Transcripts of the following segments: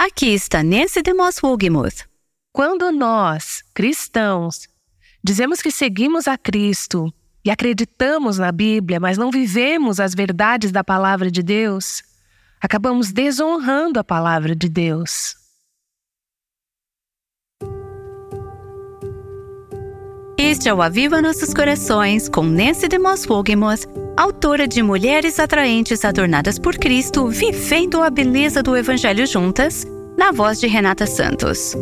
Aqui está Nancy DeMoss Wogemuth. Quando nós, cristãos, dizemos que seguimos a Cristo e acreditamos na Bíblia, mas não vivemos as verdades da palavra de Deus, acabamos desonrando a palavra de Deus. Este é o Aviva Nossos Corações com Nancy DeMoss Wogemuth, autora de Mulheres Atraentes Adornadas por Cristo, Vivendo a Beleza do Evangelho Juntas, na voz de Renata Santos.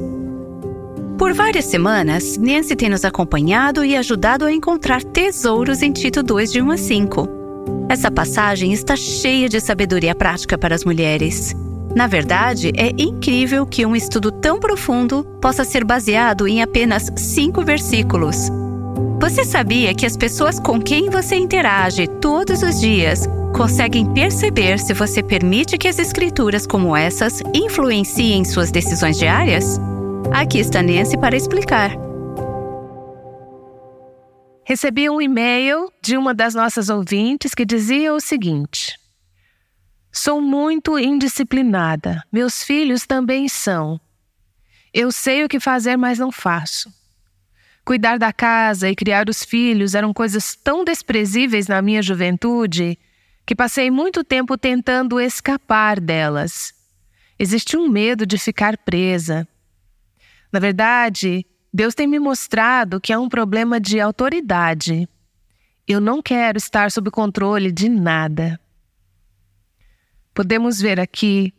Por várias semanas, Nancy tem nos acompanhado e ajudado a encontrar tesouros em Tito 2, de 1 a 5. Essa passagem está cheia de sabedoria prática para as mulheres. Na verdade, é incrível que um estudo tão profundo possa ser baseado em apenas cinco versículos. Você sabia que as pessoas com quem você interage todos os dias conseguem perceber se você permite que as escrituras como essas influenciem suas decisões diárias? Aqui está Nancy para explicar. Recebi um e-mail de uma das nossas ouvintes que dizia o seguinte: Sou muito indisciplinada. Meus filhos também são. Eu sei o que fazer, mas não faço. Cuidar da casa e criar os filhos eram coisas tão desprezíveis na minha juventude que passei muito tempo tentando escapar delas. Existe um medo de ficar presa. Na verdade, Deus tem me mostrado que é um problema de autoridade. Eu não quero estar sob controle de nada. Podemos ver aqui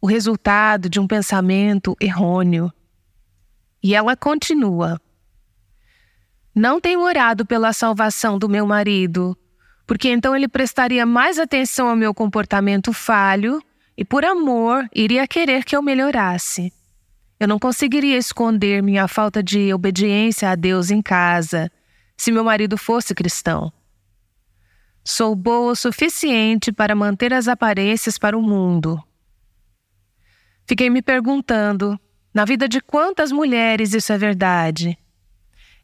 o resultado de um pensamento errôneo. E ela continua: Não tenho orado pela salvação do meu marido, porque então ele prestaria mais atenção ao meu comportamento falho e, por amor, iria querer que eu melhorasse. Eu não conseguiria esconder minha falta de obediência a Deus em casa se meu marido fosse cristão. Sou boa o suficiente para manter as aparências para o mundo. Fiquei me perguntando: na vida de quantas mulheres isso é verdade?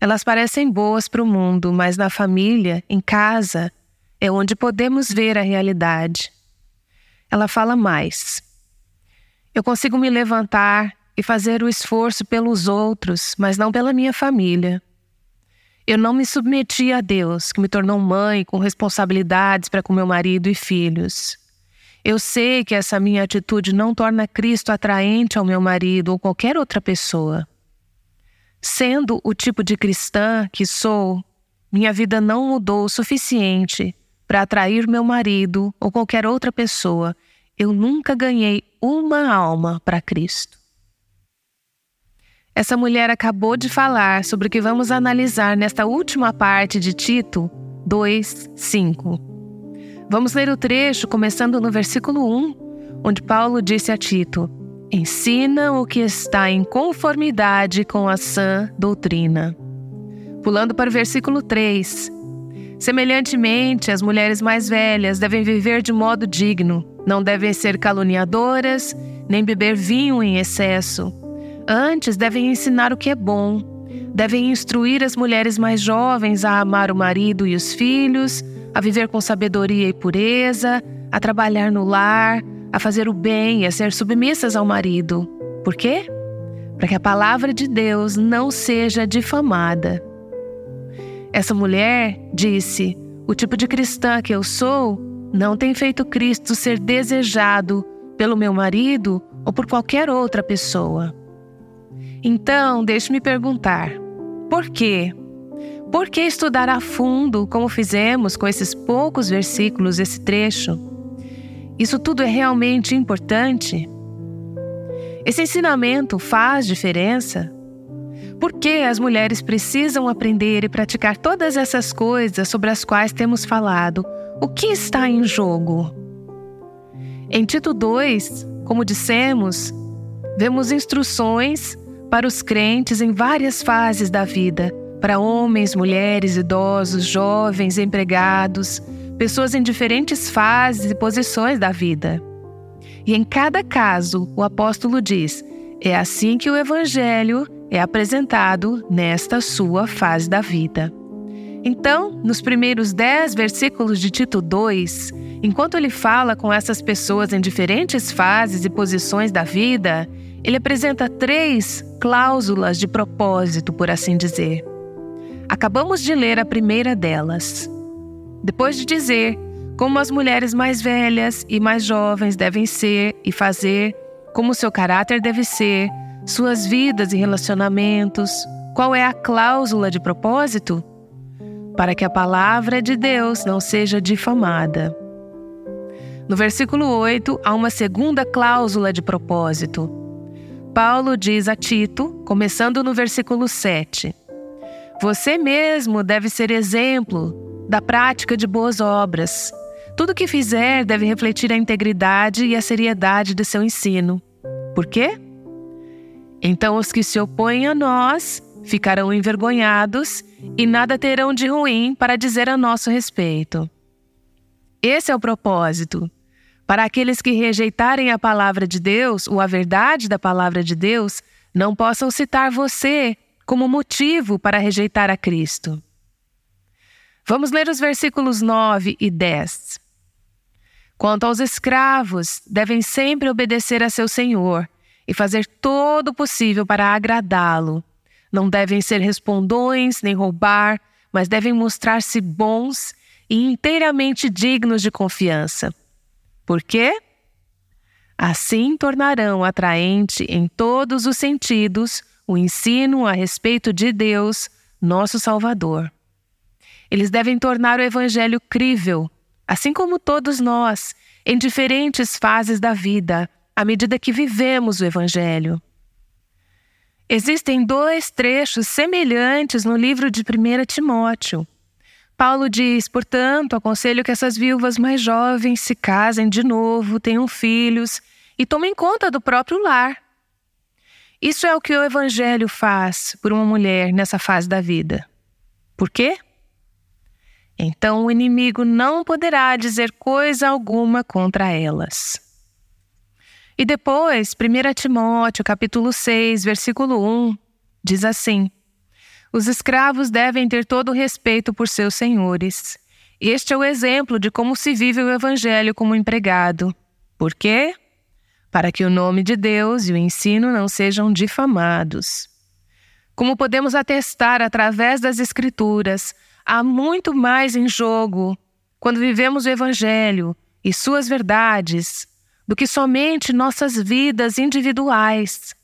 Elas parecem boas para o mundo, mas na família, em casa, é onde podemos ver a realidade. Ela fala mais. Eu consigo me levantar e fazer o esforço pelos outros, mas não pela minha família. Eu não me submeti a Deus, que me tornou mãe com responsabilidades para com meu marido e filhos. Eu sei que essa minha atitude não torna Cristo atraente ao meu marido ou qualquer outra pessoa. Sendo o tipo de cristã que sou, minha vida não mudou o suficiente para atrair meu marido ou qualquer outra pessoa. Eu nunca ganhei uma alma para Cristo. Essa mulher acabou de falar sobre o que vamos analisar nesta última parte de Tito 2, 5. Vamos ler o trecho começando no versículo 1, onde Paulo disse a Tito: Ensina o que está em conformidade com a sã doutrina. Pulando para o versículo 3. Semelhantemente, as mulheres mais velhas devem viver de modo digno, não devem ser caluniadoras, nem beber vinho em excesso Antes, devem ensinar o que é bom. Devem instruir as mulheres mais jovens a amar o marido e os filhos, a viver com sabedoria e pureza, a trabalhar no lar, a fazer o bem e a ser submissas ao marido. Por quê? Para que a palavra de Deus não seja difamada. Essa mulher disse: O tipo de cristã que eu sou não tem feito Cristo ser desejado pelo meu marido ou por qualquer outra pessoa. Então, deixe-me perguntar: por quê? Por que estudar a fundo, como fizemos com esses poucos versículos, esse trecho? Isso tudo é realmente importante? Esse ensinamento faz diferença? Por que as mulheres precisam aprender e praticar todas essas coisas sobre as quais temos falado? O que está em jogo? Em Tito 2, como dissemos, vemos instruções para os crentes em várias fases da vida, para homens, mulheres, idosos, jovens, empregados, pessoas em diferentes fases e posições da vida. E em cada caso, o apóstolo diz: é assim que o evangelho é apresentado nesta sua fase da vida. Então, nos primeiros dez versículos de Tito 2, Enquanto ele fala com essas pessoas em diferentes fases e posições da vida, ele apresenta três cláusulas de propósito, por assim dizer. Acabamos de ler a primeira delas. Depois de dizer como as mulheres mais velhas e mais jovens devem ser e fazer, como seu caráter deve ser, suas vidas e relacionamentos, qual é a cláusula de propósito? Para que a palavra de Deus não seja difamada. No versículo 8, há uma segunda cláusula de propósito. Paulo diz a Tito, começando no versículo 7: Você mesmo deve ser exemplo da prática de boas obras. Tudo que fizer deve refletir a integridade e a seriedade de seu ensino. Por quê? Então os que se opõem a nós ficarão envergonhados e nada terão de ruim para dizer a nosso respeito. Esse é o propósito. Para aqueles que rejeitarem a palavra de Deus ou a verdade da palavra de Deus, não possam citar você como motivo para rejeitar a Cristo. Vamos ler os versículos 9 e 10. Quanto aos escravos, devem sempre obedecer a seu senhor e fazer todo o possível para agradá-lo. Não devem ser respondões nem roubar, mas devem mostrar-se bons e inteiramente dignos de confiança. Por quê? Assim tornarão atraente em todos os sentidos o ensino a respeito de Deus, nosso Salvador. Eles devem tornar o Evangelho crível, assim como todos nós, em diferentes fases da vida, à medida que vivemos o Evangelho. Existem dois trechos semelhantes no livro de 1 Timóteo. Paulo diz: portanto, aconselho que essas viúvas mais jovens se casem de novo, tenham filhos e tomem conta do próprio lar. Isso é o que o Evangelho faz por uma mulher nessa fase da vida. Por quê? Então o inimigo não poderá dizer coisa alguma contra elas. E depois, 1 Timóteo, capítulo 6, versículo 1, diz assim: os escravos devem ter todo o respeito por seus senhores. Este é o exemplo de como se vive o Evangelho como empregado. Por quê? Para que o nome de Deus e o ensino não sejam difamados. Como podemos atestar através das Escrituras, há muito mais em jogo quando vivemos o Evangelho e suas verdades do que somente nossas vidas individuais.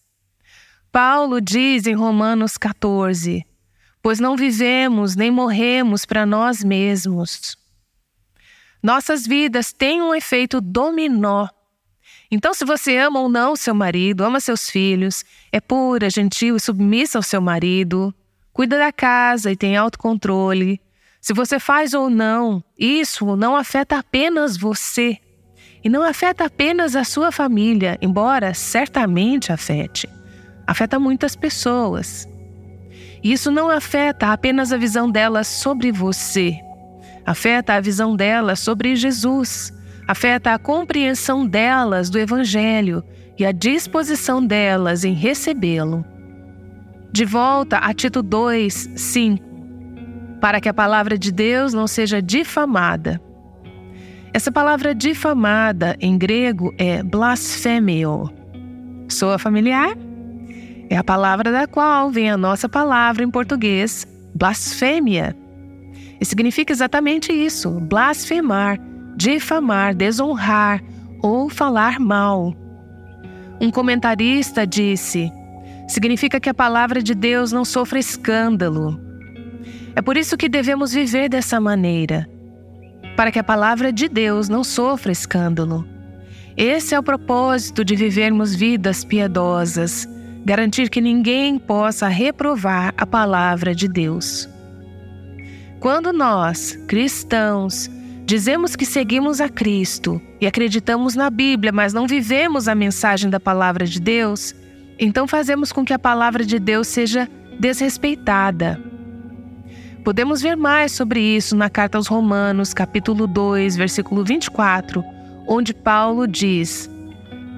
Paulo diz em Romanos 14: pois não vivemos nem morremos para nós mesmos. Nossas vidas têm um efeito dominó. Então, se você ama ou não seu marido, ama seus filhos, é pura, gentil e submissa ao seu marido, cuida da casa e tem autocontrole, se você faz ou não, isso não afeta apenas você e não afeta apenas a sua família, embora certamente afete. Afeta muitas pessoas. Isso não afeta apenas a visão delas sobre você, afeta a visão delas sobre Jesus, afeta a compreensão delas do Evangelho e a disposição delas em recebê-lo. De volta a Tito 2, 5. Para que a palavra de Deus não seja difamada. Essa palavra difamada em grego é blasfemio. Soa familiar? É a palavra da qual vem a nossa palavra em português, blasfêmia. E significa exatamente isso: blasfemar, difamar, desonrar ou falar mal. Um comentarista disse: significa que a palavra de Deus não sofre escândalo. É por isso que devemos viver dessa maneira, para que a palavra de Deus não sofra escândalo. Esse é o propósito de vivermos vidas piedosas garantir que ninguém possa reprovar a palavra de Deus. Quando nós, cristãos, dizemos que seguimos a Cristo e acreditamos na Bíblia, mas não vivemos a mensagem da palavra de Deus, então fazemos com que a palavra de Deus seja desrespeitada. Podemos ver mais sobre isso na carta aos Romanos, capítulo 2, versículo 24, onde Paulo diz: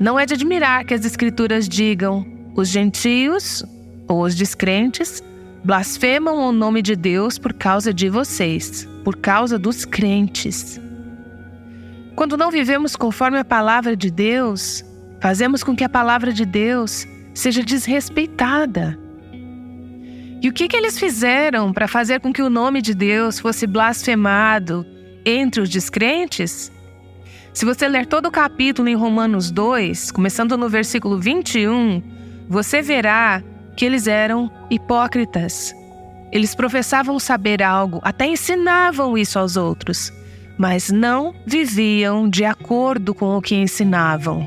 Não é de admirar que as Escrituras digam: os gentios, ou os descrentes, blasfemam o nome de Deus por causa de vocês, por causa dos crentes. Quando não vivemos conforme a palavra de Deus, fazemos com que a palavra de Deus seja desrespeitada. E o que, que eles fizeram para fazer com que o nome de Deus fosse blasfemado entre os descrentes? Se você ler todo o capítulo em Romanos 2, começando no versículo 21, você verá que eles eram hipócritas. Eles professavam saber algo, até ensinavam isso aos outros, mas não viviam de acordo com o que ensinavam.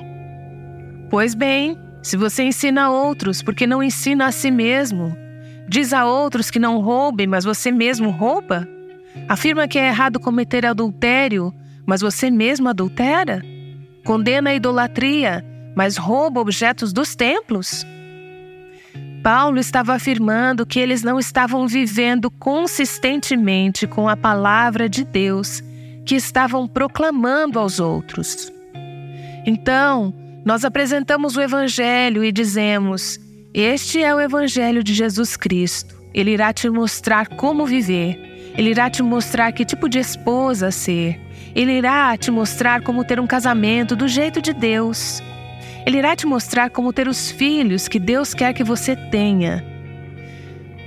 Pois bem, se você ensina a outros porque não ensina a si mesmo, diz a outros que não roubem, mas você mesmo rouba, afirma que é errado cometer adultério, mas você mesmo adultera, condena a idolatria, mas rouba objetos dos templos. Paulo estava afirmando que eles não estavam vivendo consistentemente com a palavra de Deus que estavam proclamando aos outros. Então, nós apresentamos o Evangelho e dizemos: Este é o Evangelho de Jesus Cristo. Ele irá te mostrar como viver, ele irá te mostrar que tipo de esposa ser, ele irá te mostrar como ter um casamento do jeito de Deus. Ele irá te mostrar como ter os filhos que Deus quer que você tenha.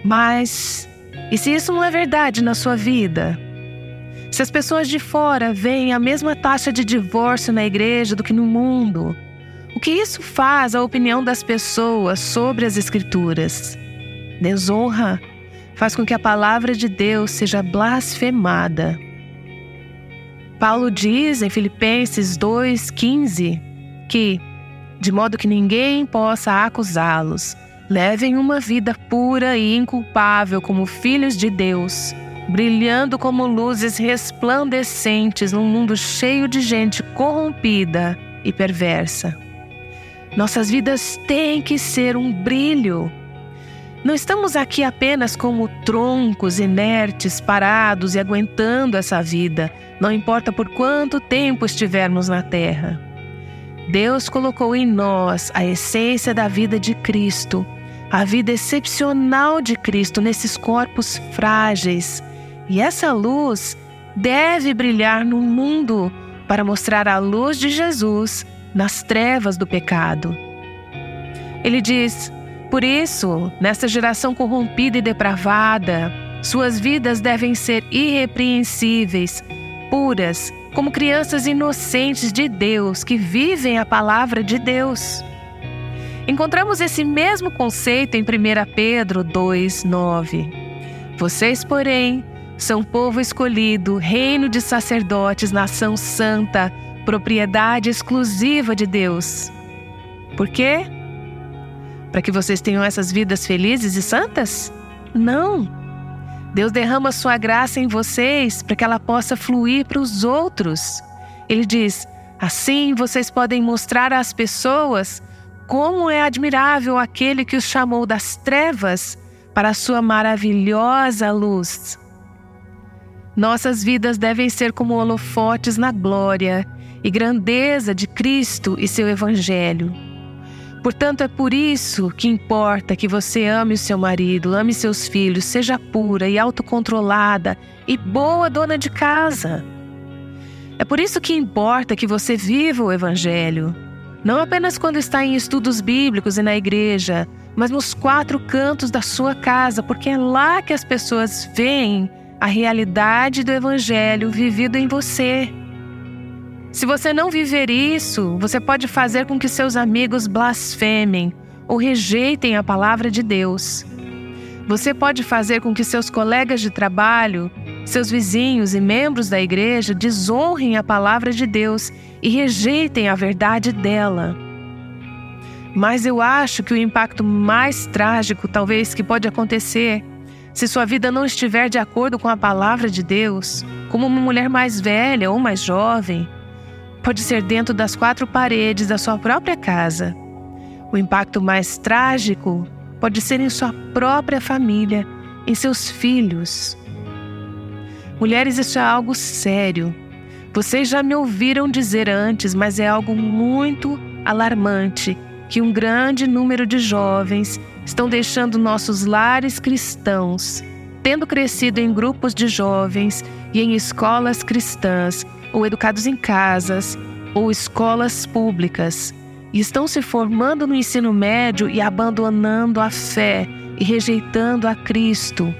Mas, e se isso não é verdade na sua vida? Se as pessoas de fora veem a mesma taxa de divórcio na igreja do que no mundo, o que isso faz à opinião das pessoas sobre as Escrituras? Desonra faz com que a palavra de Deus seja blasfemada. Paulo diz em Filipenses 2,15 que de modo que ninguém possa acusá-los. Levem uma vida pura e inculpável como filhos de Deus, brilhando como luzes resplandecentes num mundo cheio de gente corrompida e perversa. Nossas vidas têm que ser um brilho. Não estamos aqui apenas como troncos inertes, parados e aguentando essa vida, não importa por quanto tempo estivermos na terra. Deus colocou em nós a essência da vida de Cristo, a vida excepcional de Cristo nesses corpos frágeis. E essa luz deve brilhar no mundo para mostrar a luz de Jesus nas trevas do pecado. Ele diz: Por isso, nesta geração corrompida e depravada, suas vidas devem ser irrepreensíveis, puras, como crianças inocentes de Deus que vivem a palavra de Deus. Encontramos esse mesmo conceito em 1 Pedro 2:9. Vocês, porém, são povo escolhido, reino de sacerdotes, nação santa, propriedade exclusiva de Deus. Por quê? Para que vocês tenham essas vidas felizes e santas? Não. Deus derrama sua graça em vocês para que ela possa fluir para os outros. Ele diz: assim vocês podem mostrar às pessoas como é admirável aquele que os chamou das trevas para a sua maravilhosa luz. Nossas vidas devem ser como holofotes na glória e grandeza de Cristo e seu Evangelho. Portanto, é por isso que importa que você ame o seu marido, ame seus filhos, seja pura e autocontrolada e boa dona de casa. É por isso que importa que você viva o Evangelho, não apenas quando está em estudos bíblicos e na igreja, mas nos quatro cantos da sua casa, porque é lá que as pessoas veem a realidade do Evangelho vivido em você. Se você não viver isso, você pode fazer com que seus amigos blasfemem ou rejeitem a palavra de Deus. Você pode fazer com que seus colegas de trabalho, seus vizinhos e membros da igreja desonrem a palavra de Deus e rejeitem a verdade dela. Mas eu acho que o impacto mais trágico, talvez, que pode acontecer se sua vida não estiver de acordo com a palavra de Deus, como uma mulher mais velha ou mais jovem, pode ser dentro das quatro paredes da sua própria casa. O impacto mais trágico pode ser em sua própria família, em seus filhos. Mulheres, isso é algo sério. Vocês já me ouviram dizer antes, mas é algo muito alarmante que um grande número de jovens estão deixando nossos lares cristãos, tendo crescido em grupos de jovens e em escolas cristãs, ou educados em casas ou escolas públicas e estão se formando no ensino médio e abandonando a fé e rejeitando a Cristo.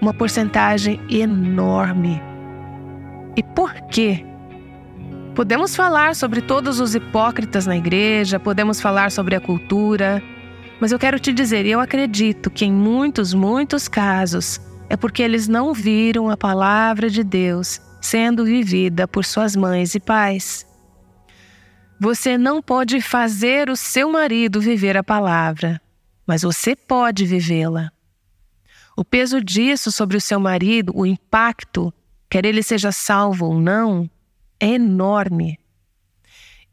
Uma porcentagem enorme. E por quê? Podemos falar sobre todos os hipócritas na igreja, podemos falar sobre a cultura, mas eu quero te dizer, eu acredito que em muitos, muitos casos é porque eles não viram a palavra de Deus sendo vivida por suas mães e pais. Você não pode fazer o seu marido viver a palavra, mas você pode vivê-la. O peso disso sobre o seu marido, o impacto, quer ele seja salvo ou não, é enorme.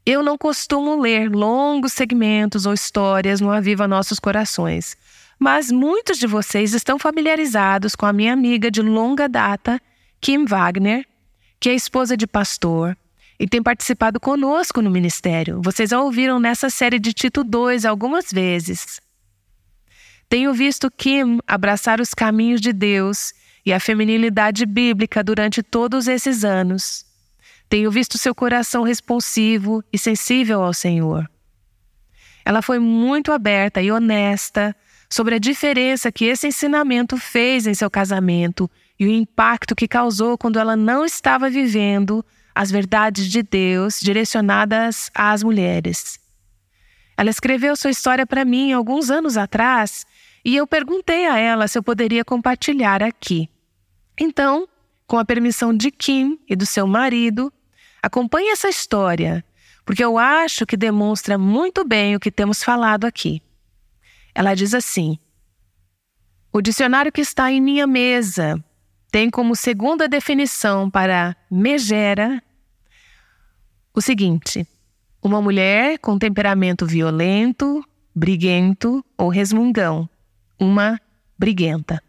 Eu não costumo ler longos segmentos ou histórias no Aviva Nossos Corações, mas muitos de vocês estão familiarizados com a minha amiga de longa data, Kim Wagner, que é esposa de pastor e tem participado conosco no ministério. Vocês a ouviram nessa série de Tito 2 algumas vezes. Tenho visto Kim abraçar os caminhos de Deus e a feminilidade bíblica durante todos esses anos. Tenho visto seu coração responsivo e sensível ao Senhor. Ela foi muito aberta e honesta sobre a diferença que esse ensinamento fez em seu casamento e o impacto que causou quando ela não estava vivendo as verdades de Deus direcionadas às mulheres. Ela escreveu sua história para mim alguns anos atrás e eu perguntei a ela se eu poderia compartilhar aqui. Então, com a permissão de Kim e do seu marido, acompanhe essa história, porque eu acho que demonstra muito bem o que temos falado aqui. Ela diz assim: O dicionário que está em minha mesa tem como segunda definição para megera o seguinte: uma mulher com temperamento violento, briguento ou resmungão, uma briguenta.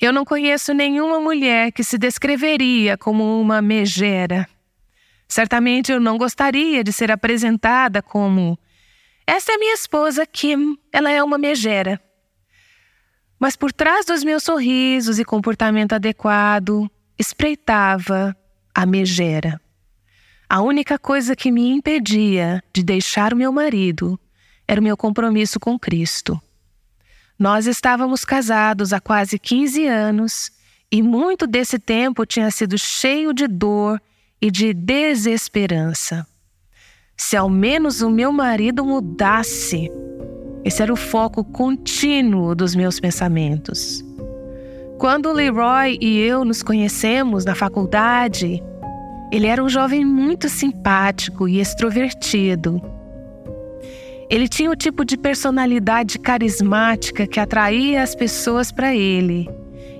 Eu não conheço nenhuma mulher que se descreveria como uma megera. Certamente eu não gostaria de ser apresentada como essa é minha esposa Kim, ela é uma megera. Mas por trás dos meus sorrisos e comportamento adequado, espreitava a megera. A única coisa que me impedia de deixar o meu marido era o meu compromisso com Cristo. Nós estávamos casados há quase 15 anos e muito desse tempo tinha sido cheio de dor e de desesperança. Se ao menos o meu marido mudasse, esse era o foco contínuo dos meus pensamentos. Quando Leroy e eu nos conhecemos na faculdade, ele era um jovem muito simpático e extrovertido. Ele tinha o tipo de personalidade carismática que atraía as pessoas para ele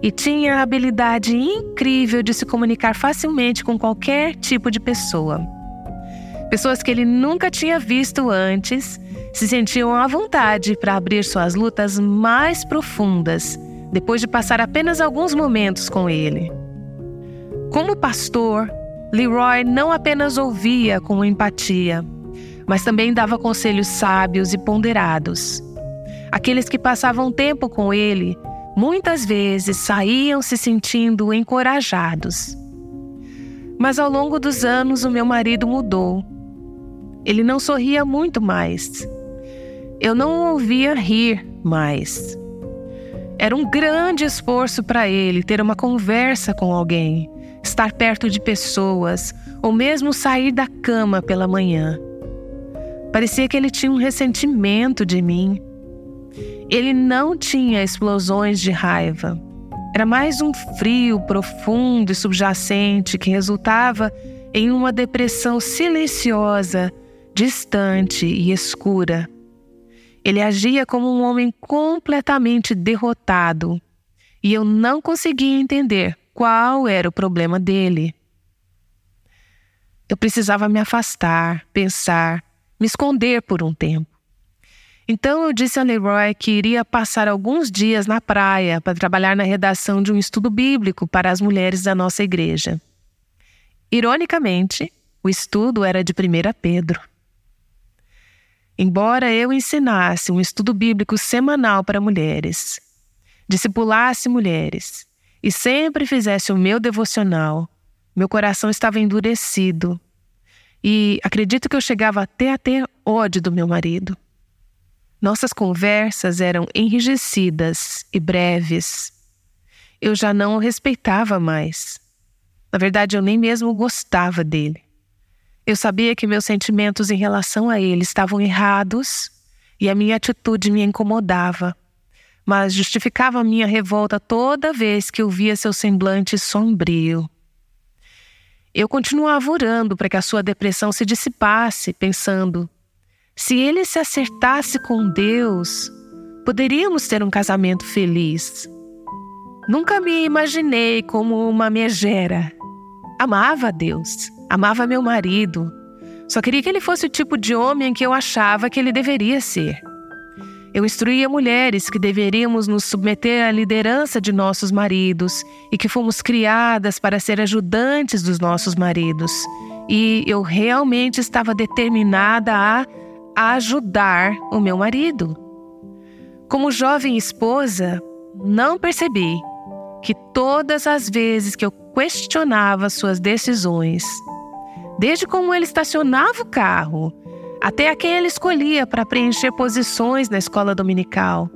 e tinha a habilidade incrível de se comunicar facilmente com qualquer tipo de pessoa. Pessoas que ele nunca tinha visto antes se sentiam à vontade para abrir suas lutas mais profundas depois de passar apenas alguns momentos com ele. Como pastor, Leroy não apenas ouvia com empatia, mas também dava conselhos sábios e ponderados. Aqueles que passavam tempo com ele muitas vezes saíam se sentindo encorajados. Mas ao longo dos anos, o meu marido mudou. Ele não sorria muito mais eu não ouvia rir mais. Era um grande esforço para ele ter uma conversa com alguém, estar perto de pessoas ou mesmo sair da cama pela manhã. Parecia que ele tinha um ressentimento de mim. Ele não tinha explosões de raiva. Era mais um frio profundo e subjacente que resultava em uma depressão silenciosa, distante e escura. Ele agia como um homem completamente derrotado e eu não conseguia entender qual era o problema dele. Eu precisava me afastar, pensar, me esconder por um tempo. Então eu disse a Leroy que iria passar alguns dias na praia para trabalhar na redação de um estudo bíblico para as mulheres da nossa igreja. Ironicamente, o estudo era de 1 Pedro. Embora eu ensinasse um estudo bíblico semanal para mulheres, discipulasse mulheres e sempre fizesse o meu devocional, meu coração estava endurecido e acredito que eu chegava até a ter ódio do meu marido. Nossas conversas eram enrijecidas e breves. Eu já não o respeitava mais. Na verdade, eu nem mesmo gostava dele. Eu sabia que meus sentimentos em relação a ele estavam errados e a minha atitude me incomodava, mas justificava a minha revolta toda vez que eu via seu semblante sombrio. Eu continuava orando para que a sua depressão se dissipasse, pensando: se ele se acertasse com Deus, poderíamos ter um casamento feliz. Nunca me imaginei como uma megera. Amava a Deus, amava meu marido. Só queria que ele fosse o tipo de homem que eu achava que ele deveria ser. Eu instruía mulheres que deveríamos nos submeter à liderança de nossos maridos e que fomos criadas para ser ajudantes dos nossos maridos. E eu realmente estava determinada a ajudar o meu marido. Como jovem esposa, não percebi que todas as vezes que eu questionava suas decisões, desde como ele estacionava o carro, até a quem ele escolhia para preencher posições na escola dominical,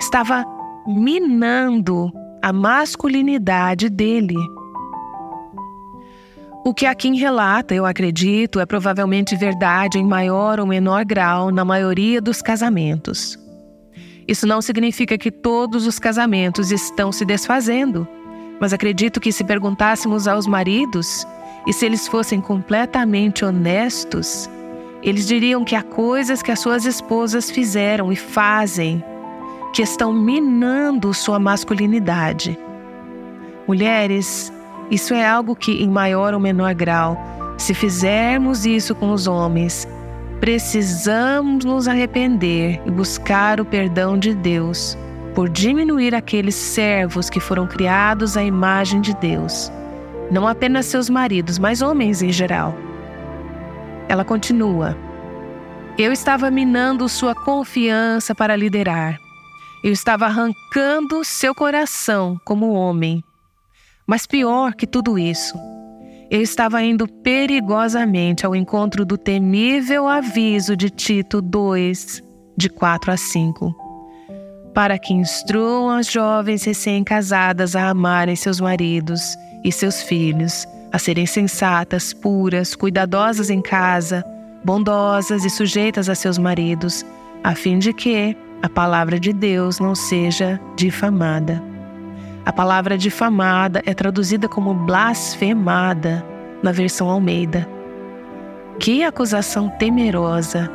estava minando a masculinidade dele. O que a Kim relata, eu acredito, é provavelmente verdade em maior ou menor grau na maioria dos casamentos. Isso não significa que todos os casamentos estão se desfazendo, mas acredito que se perguntássemos aos maridos e se eles fossem completamente honestos, eles diriam que há coisas que as suas esposas fizeram e fazem que estão minando sua masculinidade. Mulheres, isso é algo que, em maior ou menor grau, se fizermos isso com os homens, precisamos nos arrepender e buscar o perdão de Deus por diminuir aqueles servos que foram criados à imagem de Deus, não apenas seus maridos, mas homens em geral. Ela continua: Eu estava minando sua confiança para liderar. Eu estava arrancando seu coração como homem mas pior que tudo isso, eu estava indo perigosamente ao encontro do temível aviso de Tito 2, de 4 a 5, para que instruam as jovens recém-casadas a amarem seus maridos e seus filhos, a serem sensatas, puras, cuidadosas em casa, bondosas e sujeitas a seus maridos, a fim de que a palavra de Deus não seja difamada. A palavra difamada é traduzida como blasfemada na versão Almeida. Que acusação temerosa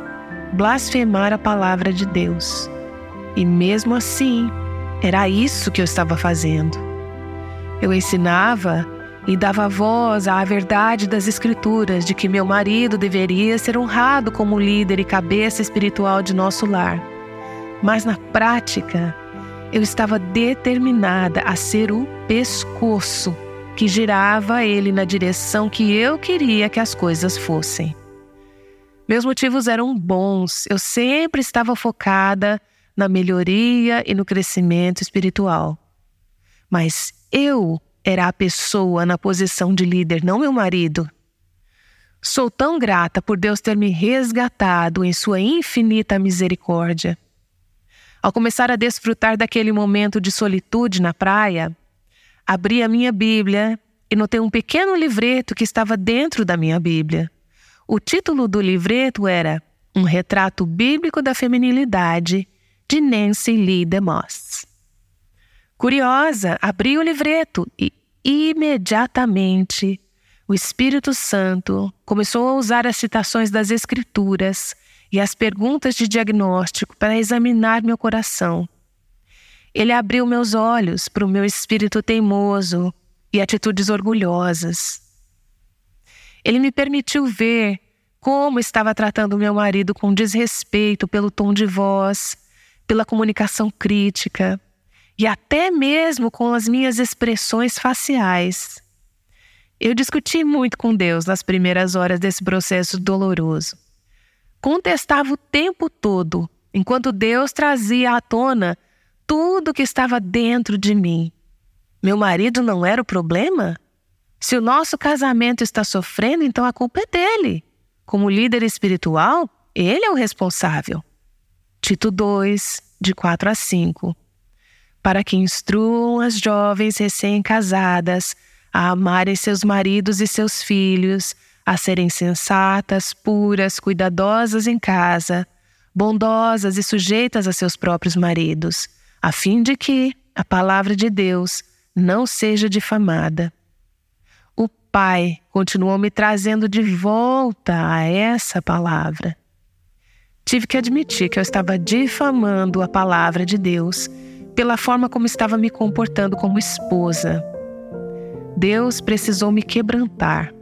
blasfemar a palavra de Deus. E mesmo assim, era isso que eu estava fazendo. Eu ensinava e dava voz à verdade das Escrituras de que meu marido deveria ser honrado como líder e cabeça espiritual de nosso lar. Mas na prática, eu estava determinada a ser o pescoço que girava ele na direção que eu queria que as coisas fossem. Meus motivos eram bons, eu sempre estava focada na melhoria e no crescimento espiritual. Mas eu era a pessoa na posição de líder, não meu marido. Sou tão grata por Deus ter me resgatado em sua infinita misericórdia. Ao começar a desfrutar daquele momento de solitude na praia, abri a minha Bíblia e notei um pequeno livreto que estava dentro da minha Bíblia. O título do livreto era Um Retrato Bíblico da Feminilidade, de Nancy Lee DeMoss. Curiosa, abri o livreto e imediatamente o Espírito Santo começou a usar as citações das Escrituras e as perguntas de diagnóstico para examinar meu coração. Ele abriu meus olhos para o meu espírito teimoso e atitudes orgulhosas. Ele me permitiu ver como estava tratando meu marido com desrespeito pelo tom de voz, pela comunicação crítica e até mesmo com as minhas expressões faciais. Eu discuti muito com Deus nas primeiras horas desse processo doloroso contestava o tempo todo, enquanto Deus trazia à tona tudo que estava dentro de mim. Meu marido não era o problema? Se o nosso casamento está sofrendo, então a culpa é dele. Como líder espiritual, ele é o responsável. Tito 2, de 4 a 5. Para que instruam as jovens recém-casadas a amarem seus maridos e seus filhos, a serem sensatas, puras, cuidadosas em casa, bondosas e sujeitas a seus próprios maridos, a fim de que a palavra de Deus não seja difamada. O Pai continuou me trazendo de volta a essa palavra. Tive que admitir que eu estava difamando a palavra de Deus pela forma como estava me comportando como esposa. Deus precisou me quebrantar.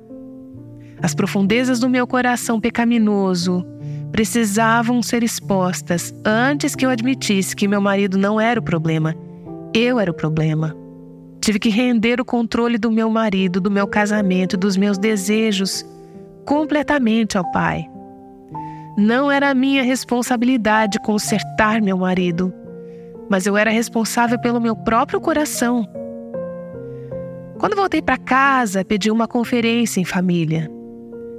As profundezas do meu coração pecaminoso precisavam ser expostas antes que eu admitisse que meu marido não era o problema, eu era o problema. Tive que render o controle do meu marido, do meu casamento, dos meus desejos completamente ao Pai. Não era minha responsabilidade consertar meu marido, mas eu era responsável pelo meu próprio coração. Quando voltei para casa, pedi uma conferência em família.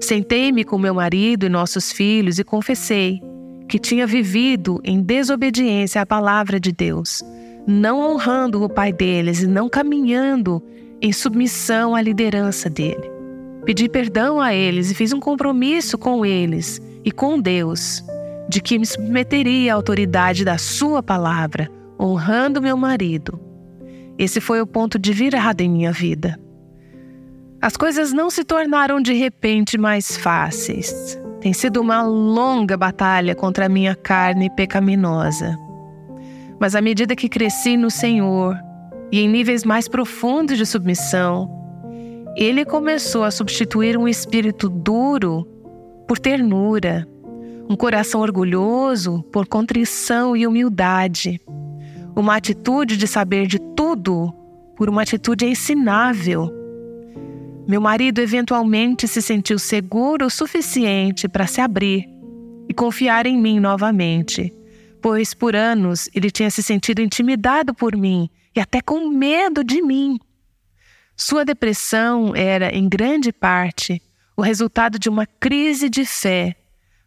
Sentei-me com meu marido e nossos filhos e confessei que tinha vivido em desobediência à palavra de Deus, não honrando o pai deles e não caminhando em submissão à liderança dele. Pedi perdão a eles e fiz um compromisso com eles e com Deus de que me submeteria à autoridade da Sua palavra, honrando meu marido. Esse foi o ponto de virada em minha vida. As coisas não se tornaram de repente mais fáceis. Tem sido uma longa batalha contra a minha carne pecaminosa. Mas à medida que cresci no Senhor e em níveis mais profundos de submissão, Ele começou a substituir um espírito duro por ternura, um coração orgulhoso por contrição e humildade, uma atitude de saber de tudo por uma atitude ensinável meu marido eventualmente se sentiu seguro o suficiente para se abrir e confiar em mim novamente, pois por anos ele tinha se sentido intimidado por mim e até com medo de mim. Sua depressão era, em grande parte, o resultado de uma crise de fé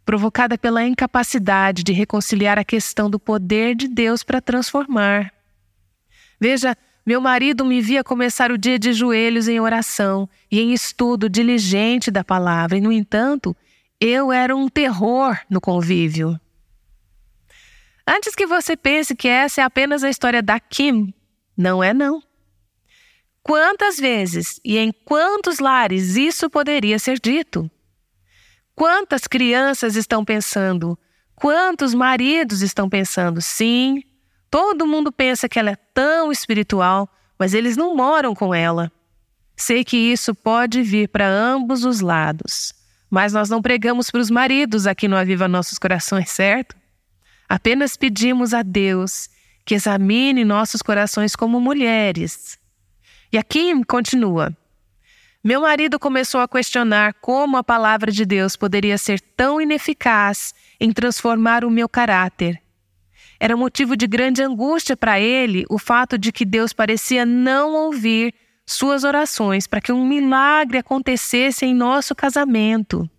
provocada pela incapacidade de reconciliar a questão do poder de Deus para transformar. Veja, meu marido me via começar o dia de joelhos em oração e em estudo diligente da palavra, e, no entanto, eu era um terror no convívio. Antes que você pense que essa é apenas a história da Kim, não é não. Quantas vezes e em quantos lares isso poderia ser dito? Quantas crianças estão pensando? Quantos maridos estão pensando? Sim, Todo mundo pensa que ela é tão espiritual, mas eles não moram com ela. Sei que isso pode vir para ambos os lados, mas nós não pregamos para os maridos aqui no Aviva Nossos Corações, certo? Apenas pedimos a Deus que examine nossos corações como mulheres. E aqui continua. Meu marido começou a questionar como a palavra de Deus poderia ser tão ineficaz em transformar o meu caráter era motivo de grande angústia para ele o fato de que Deus parecia não ouvir suas orações para que um milagre acontecesse em nosso casamento.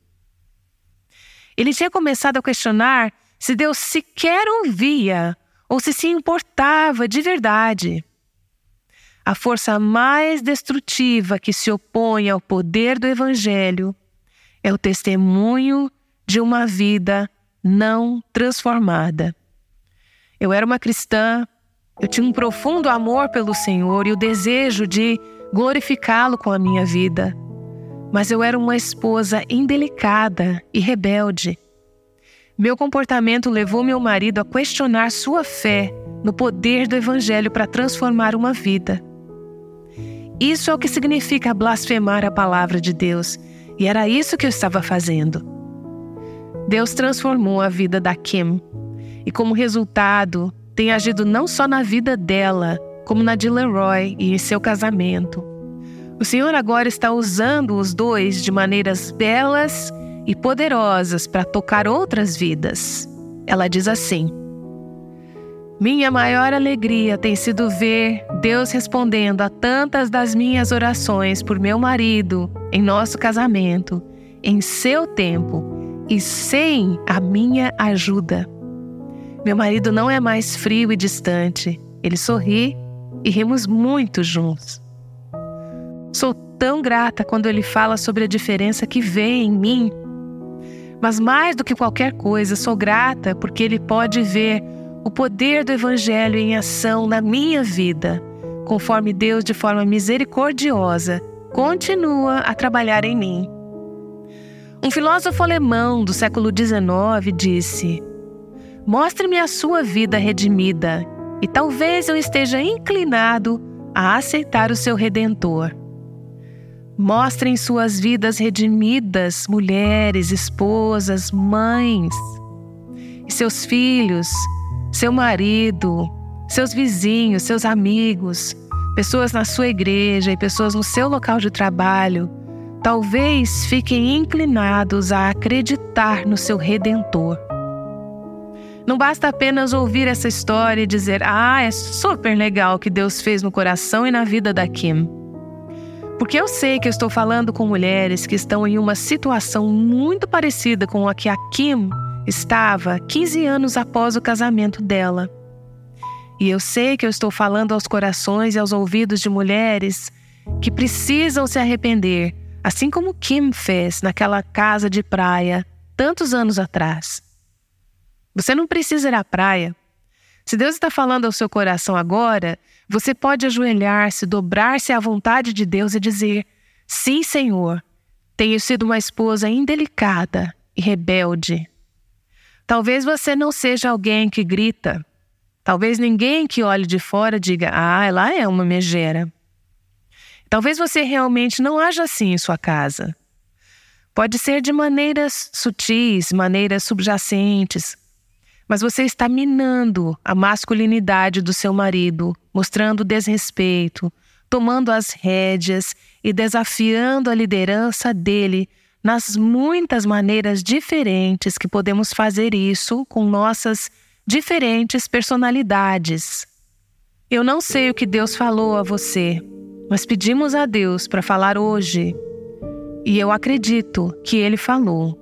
Ele tinha começado a questionar se Deus sequer ouvia ou se se importava de verdade. A força mais destrutiva que se opõe ao poder do Evangelho é o testemunho de uma vida não transformada. Eu era uma cristã, eu tinha um profundo amor pelo Senhor e o desejo de glorificá-lo com a minha vida. Mas eu era uma esposa indelicada e rebelde. Meu comportamento levou meu marido a questionar sua fé no poder do Evangelho para transformar uma vida. Isso é o que significa blasfemar a palavra de Deus, e era isso que eu estava fazendo. Deus transformou a vida da Kim e, como resultado, tem agido não só na vida dela, como na de Leroy e em seu casamento. O Senhor agora está usando os dois de maneiras belas e poderosas para tocar outras vidas. Ela diz assim: Minha maior alegria tem sido ver Deus respondendo a tantas das minhas orações por meu marido em nosso casamento, em seu tempo e sem a minha ajuda. Meu marido não é mais frio e distante, ele sorri e rimos muito juntos. Sou tão grata quando ele fala sobre a diferença que vê em mim. Mas mais do que qualquer coisa, sou grata porque ele pode ver o poder do Evangelho em ação na minha vida, conforme Deus, de forma misericordiosa, continua a trabalhar em mim. Um filósofo alemão do século XIX disse: Mostre-me a sua vida redimida, e talvez eu esteja inclinado a aceitar o seu redentor. Mostrem suas vidas redimidas, mulheres, esposas, mães, e seus filhos, seu marido, seus vizinhos, seus amigos, pessoas na sua igreja e pessoas no seu local de trabalho, talvez fiquem inclinados a acreditar no seu redentor. Não basta apenas ouvir essa história e dizer: "Ah, é super legal o que Deus fez no coração e na vida da Kim". Porque eu sei que eu estou falando com mulheres que estão em uma situação muito parecida com a que a Kim Estava 15 anos após o casamento dela. E eu sei que eu estou falando aos corações e aos ouvidos de mulheres que precisam se arrepender, assim como Kim fez naquela casa de praia tantos anos atrás. Você não precisa ir à praia. Se Deus está falando ao seu coração agora, você pode ajoelhar-se, dobrar-se à vontade de Deus e dizer: Sim, Senhor, tenho sido uma esposa indelicada e rebelde. Talvez você não seja alguém que grita. Talvez ninguém que olhe de fora diga: Ah, ela é uma megera. Talvez você realmente não haja assim em sua casa. Pode ser de maneiras sutis, maneiras subjacentes, mas você está minando a masculinidade do seu marido, mostrando desrespeito, tomando as rédeas e desafiando a liderança dele nas muitas maneiras diferentes que podemos fazer isso com nossas diferentes personalidades. Eu não sei o que Deus falou a você, mas pedimos a Deus para falar hoje. E eu acredito que Ele falou.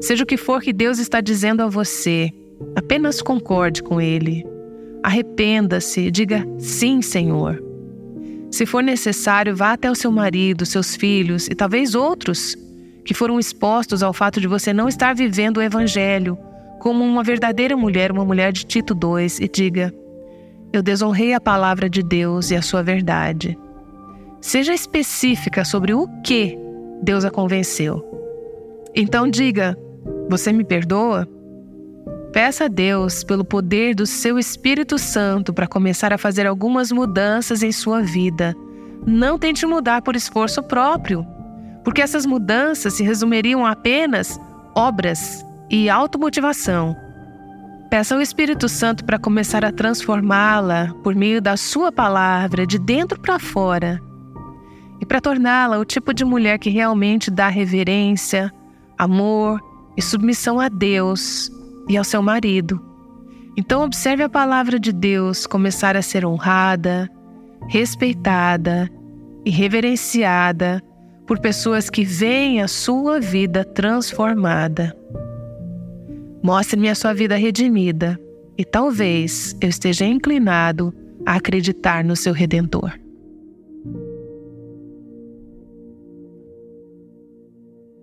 Seja o que for que Deus está dizendo a você, apenas concorde com Ele. Arrependa-se, diga sim, Senhor. Se for necessário, vá até o seu marido, seus filhos e talvez outros que foram expostos ao fato de você não estar vivendo o Evangelho como uma verdadeira mulher, uma mulher de Tito II, e diga: Eu desonrei a palavra de Deus e a sua verdade. Seja específica sobre o que Deus a convenceu. Então diga: Você me perdoa? Peça a Deus, pelo poder do seu Espírito Santo, para começar a fazer algumas mudanças em sua vida. Não tente mudar por esforço próprio, porque essas mudanças se resumiriam a apenas obras e automotivação. Peça ao Espírito Santo para começar a transformá-la por meio da Sua palavra, de dentro para fora, e para torná-la o tipo de mulher que realmente dá reverência, amor e submissão a Deus e ao seu marido. Então, observe a palavra de Deus começar a ser honrada, respeitada e reverenciada por pessoas que veem a sua vida transformada. Mostre-me a sua vida redimida e talvez eu esteja inclinado a acreditar no seu redentor.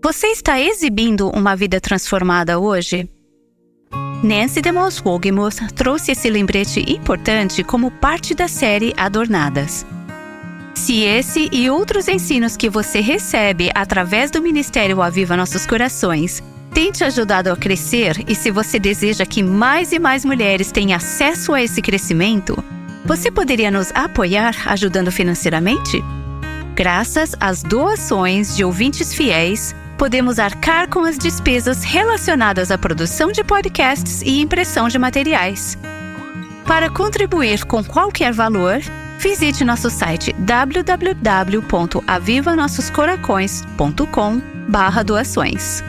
Você está exibindo uma vida transformada hoje? Nancy DeMoss Wogemuth trouxe esse lembrete importante como parte da série Adornadas. Se esse e outros ensinos que você recebe através do Ministério Aviva Nossos Corações têm te ajudado a crescer e se você deseja que mais e mais mulheres tenham acesso a esse crescimento, você poderia nos apoiar ajudando financeiramente? Graças às doações de ouvintes fiéis, podemos arcar com as despesas relacionadas à produção de podcasts e impressão de materiais. Para contribuir com qualquer valor, visite nosso site www.avivanossoscoracões.com/doações.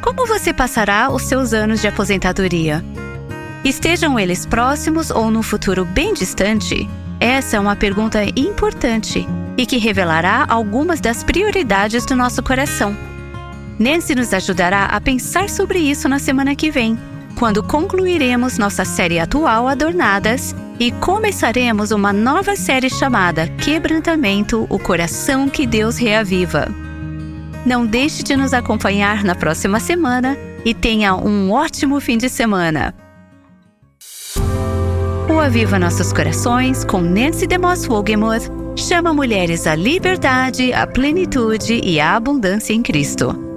Como você passará os seus anos de aposentadoria? Estejam eles próximos ou no futuro bem distante? Essa é uma pergunta importante e que revelará algumas das prioridades do nosso coração. Nancy nos ajudará a pensar sobre isso na semana que vem, quando concluiremos nossa série atual Adornadas e começaremos uma nova série chamada Quebrantamento o Coração que Deus Reaviva. Não deixe de nos acompanhar na próxima semana e tenha um ótimo fim de semana. O Aviva Nossos Corações, com Nancy DeMoss Wogemuth, chama mulheres à liberdade, à plenitude e à abundância em Cristo.